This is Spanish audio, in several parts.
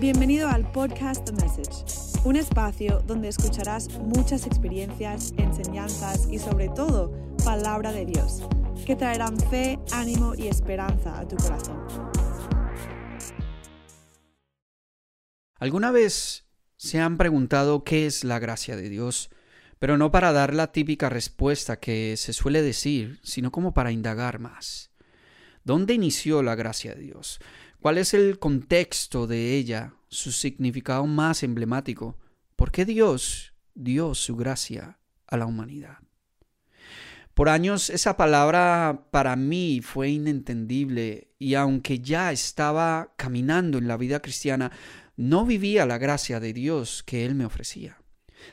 Bienvenido al podcast The Message, un espacio donde escucharás muchas experiencias, enseñanzas y sobre todo palabra de Dios, que traerán fe, ánimo y esperanza a tu corazón. ¿Alguna vez se han preguntado qué es la gracia de Dios? Pero no para dar la típica respuesta que se suele decir, sino como para indagar más. ¿Dónde inició la gracia de Dios? ¿Cuál es el contexto de ella, su significado más emblemático? ¿Por qué Dios dio su gracia a la humanidad? Por años esa palabra para mí fue inentendible y aunque ya estaba caminando en la vida cristiana, no vivía la gracia de Dios que Él me ofrecía.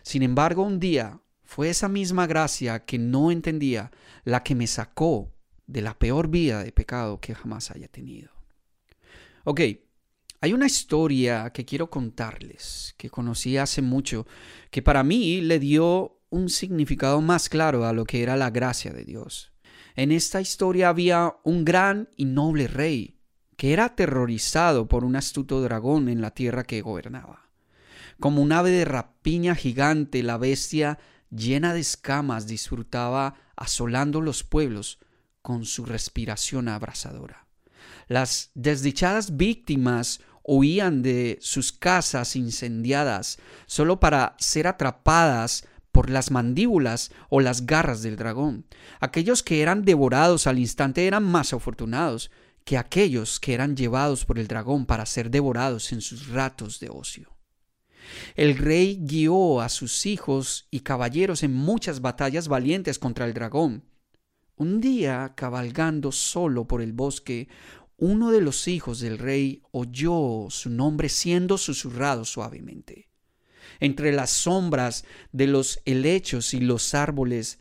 Sin embargo, un día fue esa misma gracia que no entendía la que me sacó de la peor vida de pecado que jamás haya tenido. Ok, hay una historia que quiero contarles, que conocí hace mucho, que para mí le dio un significado más claro a lo que era la gracia de Dios. En esta historia había un gran y noble rey que era aterrorizado por un astuto dragón en la tierra que gobernaba. Como un ave de rapiña gigante, la bestia, llena de escamas, disfrutaba asolando los pueblos con su respiración abrasadora. Las desdichadas víctimas huían de sus casas incendiadas solo para ser atrapadas por las mandíbulas o las garras del dragón. Aquellos que eran devorados al instante eran más afortunados, que aquellos que eran llevados por el dragón para ser devorados en sus ratos de ocio. El rey guió a sus hijos y caballeros en muchas batallas valientes contra el dragón. Un día, cabalgando solo por el bosque, uno de los hijos del rey oyó su nombre siendo susurrado suavemente. Entre las sombras de los helechos y los árboles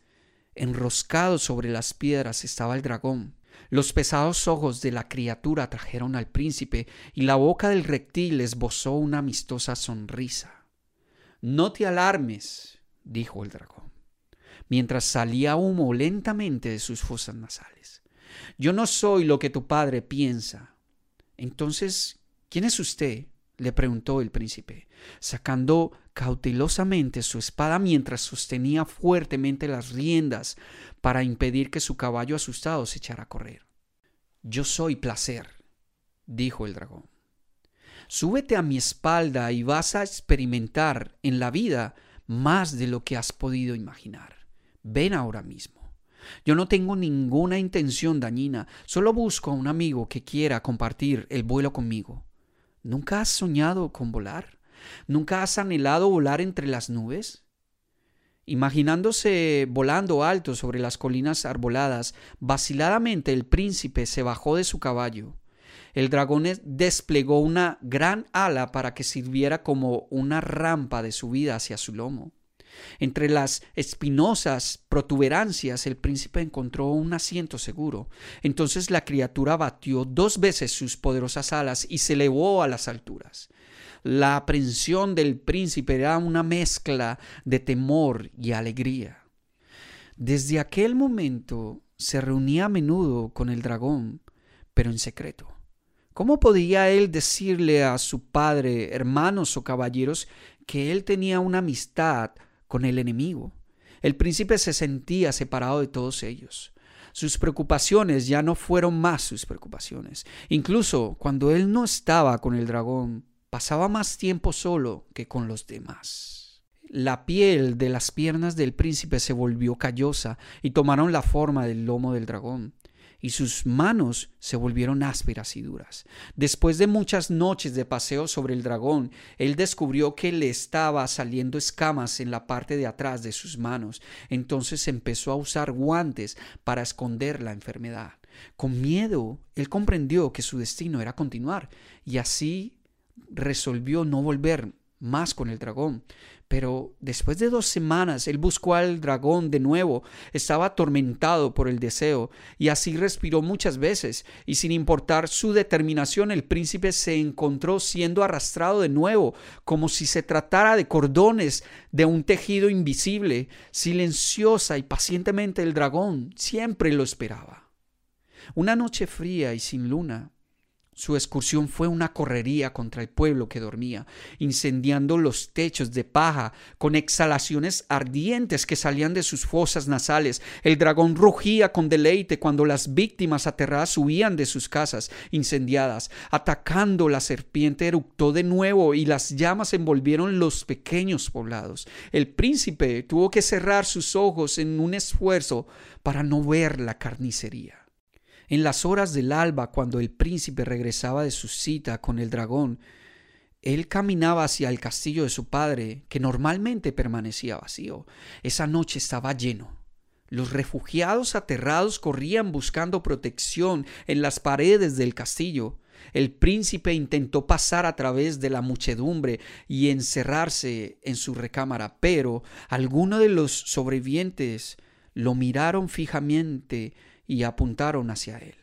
enroscados sobre las piedras estaba el dragón. Los pesados ojos de la criatura trajeron al príncipe y la boca del reptil esbozó una amistosa sonrisa. No te alarmes, dijo el dragón, mientras salía humo lentamente de sus fosas nasales. Yo no soy lo que tu padre piensa. Entonces, ¿quién es usted? le preguntó el príncipe, sacando cautelosamente su espada mientras sostenía fuertemente las riendas para impedir que su caballo asustado se echara a correr. Yo soy placer, dijo el dragón. Súbete a mi espalda y vas a experimentar en la vida más de lo que has podido imaginar. Ven ahora mismo. Yo no tengo ninguna intención dañina, solo busco a un amigo que quiera compartir el vuelo conmigo. ¿Nunca has soñado con volar? ¿Nunca has anhelado volar entre las nubes? Imaginándose volando alto sobre las colinas arboladas, vaciladamente el príncipe se bajó de su caballo. El dragón desplegó una gran ala para que sirviera como una rampa de subida hacia su lomo. Entre las espinosas protuberancias el príncipe encontró un asiento seguro. Entonces la criatura batió dos veces sus poderosas alas y se elevó a las alturas. La aprensión del príncipe era una mezcla de temor y alegría. Desde aquel momento se reunía a menudo con el dragón, pero en secreto. ¿Cómo podía él decirle a su padre, hermanos o caballeros, que él tenía una amistad con el enemigo. El príncipe se sentía separado de todos ellos. Sus preocupaciones ya no fueron más sus preocupaciones. Incluso cuando él no estaba con el dragón, pasaba más tiempo solo que con los demás. La piel de las piernas del príncipe se volvió callosa y tomaron la forma del lomo del dragón y sus manos se volvieron ásperas y duras. Después de muchas noches de paseo sobre el dragón, él descubrió que le estaba saliendo escamas en la parte de atrás de sus manos. Entonces empezó a usar guantes para esconder la enfermedad. Con miedo, él comprendió que su destino era continuar y así resolvió no volver más con el dragón. Pero después de dos semanas él buscó al dragón de nuevo, estaba atormentado por el deseo, y así respiró muchas veces, y sin importar su determinación el príncipe se encontró siendo arrastrado de nuevo, como si se tratara de cordones de un tejido invisible. Silenciosa y pacientemente el dragón siempre lo esperaba. Una noche fría y sin luna, Su excursión fue una correría contra el pueblo que dormía, incendiando los techos de paja con exhalaciones ardientes que salían de sus fosas nasales. El dragón rugía con deleite cuando las víctimas aterradas huían de sus casas incendiadas. Atacando la serpiente eructó de nuevo y las llamas envolvieron los pequeños poblados. El príncipe tuvo que cerrar sus ojos en un esfuerzo para no ver la carnicería. En las horas del alba, cuando el príncipe regresaba de su cita con el dragón, él caminaba hacia el castillo de su padre, que normalmente permanecía vacío. Esa noche estaba lleno. Los refugiados aterrados corrían buscando protección en las paredes del castillo. El príncipe intentó pasar a través de la muchedumbre y encerrarse en su recámara, pero algunos de los sobrevivientes lo miraron fijamente y apuntaron hacia él.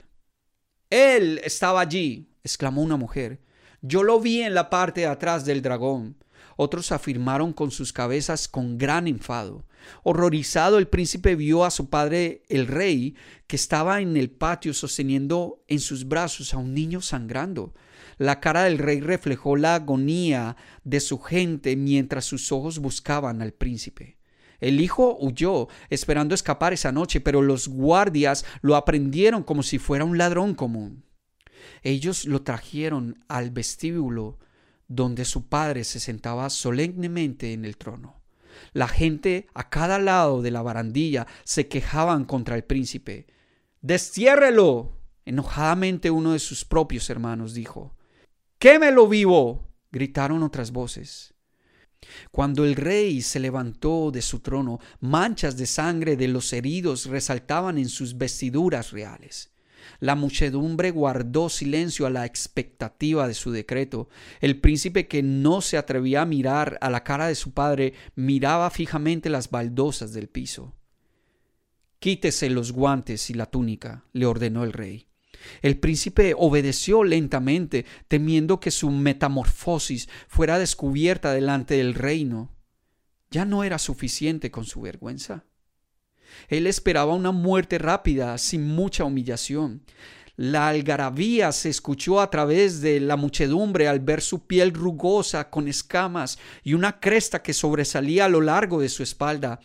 Él estaba allí, exclamó una mujer. Yo lo vi en la parte de atrás del dragón. Otros afirmaron con sus cabezas con gran enfado. Horrorizado el príncipe vio a su padre el rey, que estaba en el patio sosteniendo en sus brazos a un niño sangrando. La cara del rey reflejó la agonía de su gente mientras sus ojos buscaban al príncipe. El hijo huyó, esperando escapar esa noche, pero los guardias lo aprendieron como si fuera un ladrón común. Ellos lo trajeron al vestíbulo donde su padre se sentaba solemnemente en el trono. La gente a cada lado de la barandilla se quejaban contra el príncipe. Destiérrelo. Enojadamente uno de sus propios hermanos dijo. Quémelo vivo. gritaron otras voces. Cuando el rey se levantó de su trono, manchas de sangre de los heridos resaltaban en sus vestiduras reales. La muchedumbre guardó silencio a la expectativa de su decreto. El príncipe que no se atrevía a mirar a la cara de su padre miraba fijamente las baldosas del piso. Quítese los guantes y la túnica, le ordenó el rey. El príncipe obedeció lentamente, temiendo que su metamorfosis fuera descubierta delante del reino. Ya no era suficiente con su vergüenza. Él esperaba una muerte rápida, sin mucha humillación. La algarabía se escuchó a través de la muchedumbre al ver su piel rugosa con escamas y una cresta que sobresalía a lo largo de su espalda.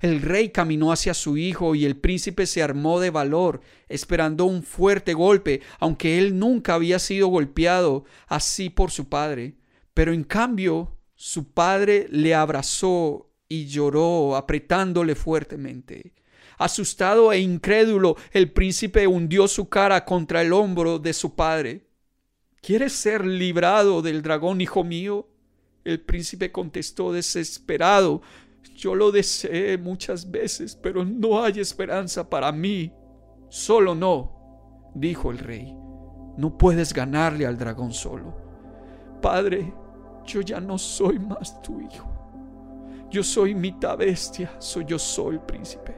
El rey caminó hacia su hijo y el príncipe se armó de valor, esperando un fuerte golpe, aunque él nunca había sido golpeado así por su padre. Pero en cambio, su padre le abrazó y lloró, apretándole fuertemente. Asustado e incrédulo, el príncipe hundió su cara contra el hombro de su padre. ¿Quieres ser librado del dragón, hijo mío? El príncipe contestó desesperado, yo lo deseé muchas veces, pero no hay esperanza para mí. Solo no, dijo el rey. No puedes ganarle al dragón solo. Padre, yo ya no soy más tu hijo. Yo soy mitad bestia, soy yo soy el príncipe.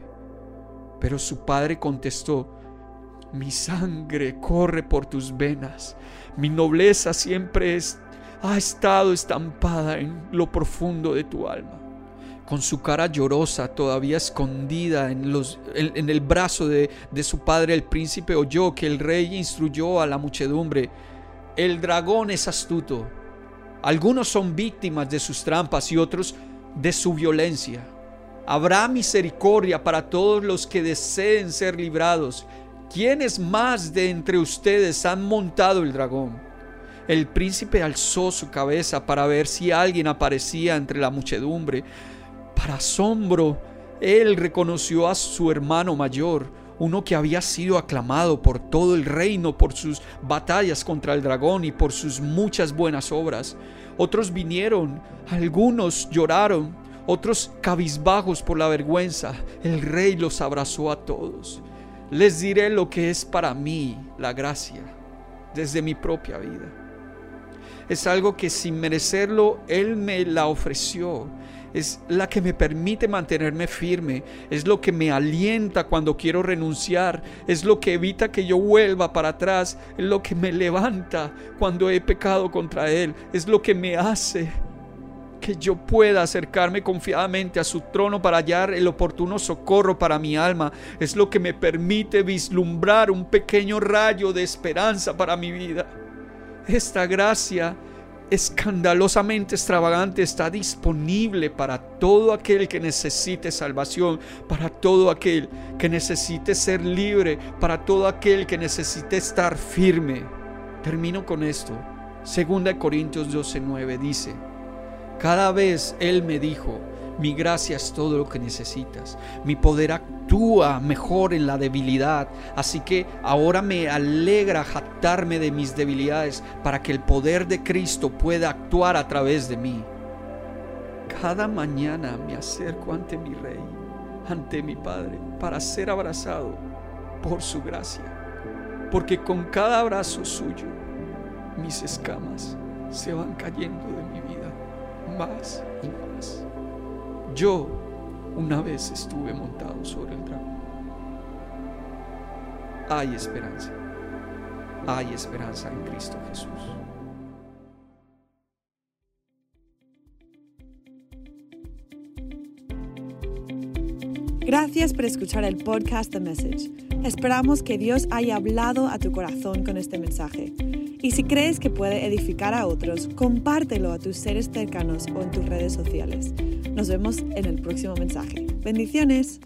Pero su padre contestó, mi sangre corre por tus venas, mi nobleza siempre ha estado estampada en lo profundo de tu alma con su cara llorosa todavía escondida en, los, en, el brazo de, de su padre el príncipe oyó que el rey instruyó a la muchedumbre, el dragón es astuto, algunos son víctimas de sus trampas y otros de su violencia. Habrá misericordia para todos los que deseen ser librados. ¿Quiénes más de entre ustedes han montado el dragón? El príncipe alzó su cabeza para ver si alguien aparecía entre la muchedumbre, para asombro, él reconoció a su hermano mayor, uno que había sido aclamado por todo el reino por sus batallas contra el dragón y por sus muchas buenas obras. Otros vinieron, algunos lloraron, otros cabizbajos por la vergüenza. El rey los abrazó a todos. Les diré lo que es para mí la gracia desde mi propia vida. Es algo que sin merecerlo Él me la ofreció es la que me permite mantenerme firme, es lo que me alienta cuando quiero renunciar, es lo que evita que yo vuelva para atrás, es lo que me levanta cuando he pecado contra Él, es lo que me hace que yo pueda acercarme confiadamente a su trono para hallar el oportuno socorro para mi alma. Es lo que me permite vislumbrar un pequeño rayo de esperanza para mi vida. Esta gracia escandalosamente extravagante está disponible para todo aquel que necesite salvación, para todo aquel que necesite ser libre, para todo aquel que necesite estar firme. Termino con esto. Segunda Corintios 12:9 dice, cada vez Él me dijo, mi gracia es todo lo que necesitas. Mi poder actúa mejor en la debilidad. Así que ahora me alegra jactarme de mis debilidades para que el poder de Cristo pueda actuar a través de mí. Cada mañana me acerco ante mi Rey, ante mi Padre, para ser abrazado por su gracia. Porque con cada abrazo suyo, mis escamas se van cayendo de mi vida más y más. Yo una vez estuve montado sobre el dragón. Hay esperanza. Hay esperanza en Cristo Jesús. Gracias por escuchar el podcast The Message. Esperamos que Dios haya hablado a tu corazón con este mensaje. Y si crees que puede edificar a otros, compártelo a tus seres cercanos o en tus redes sociales. Nos vemos en el próximo mensaje. Bendiciones.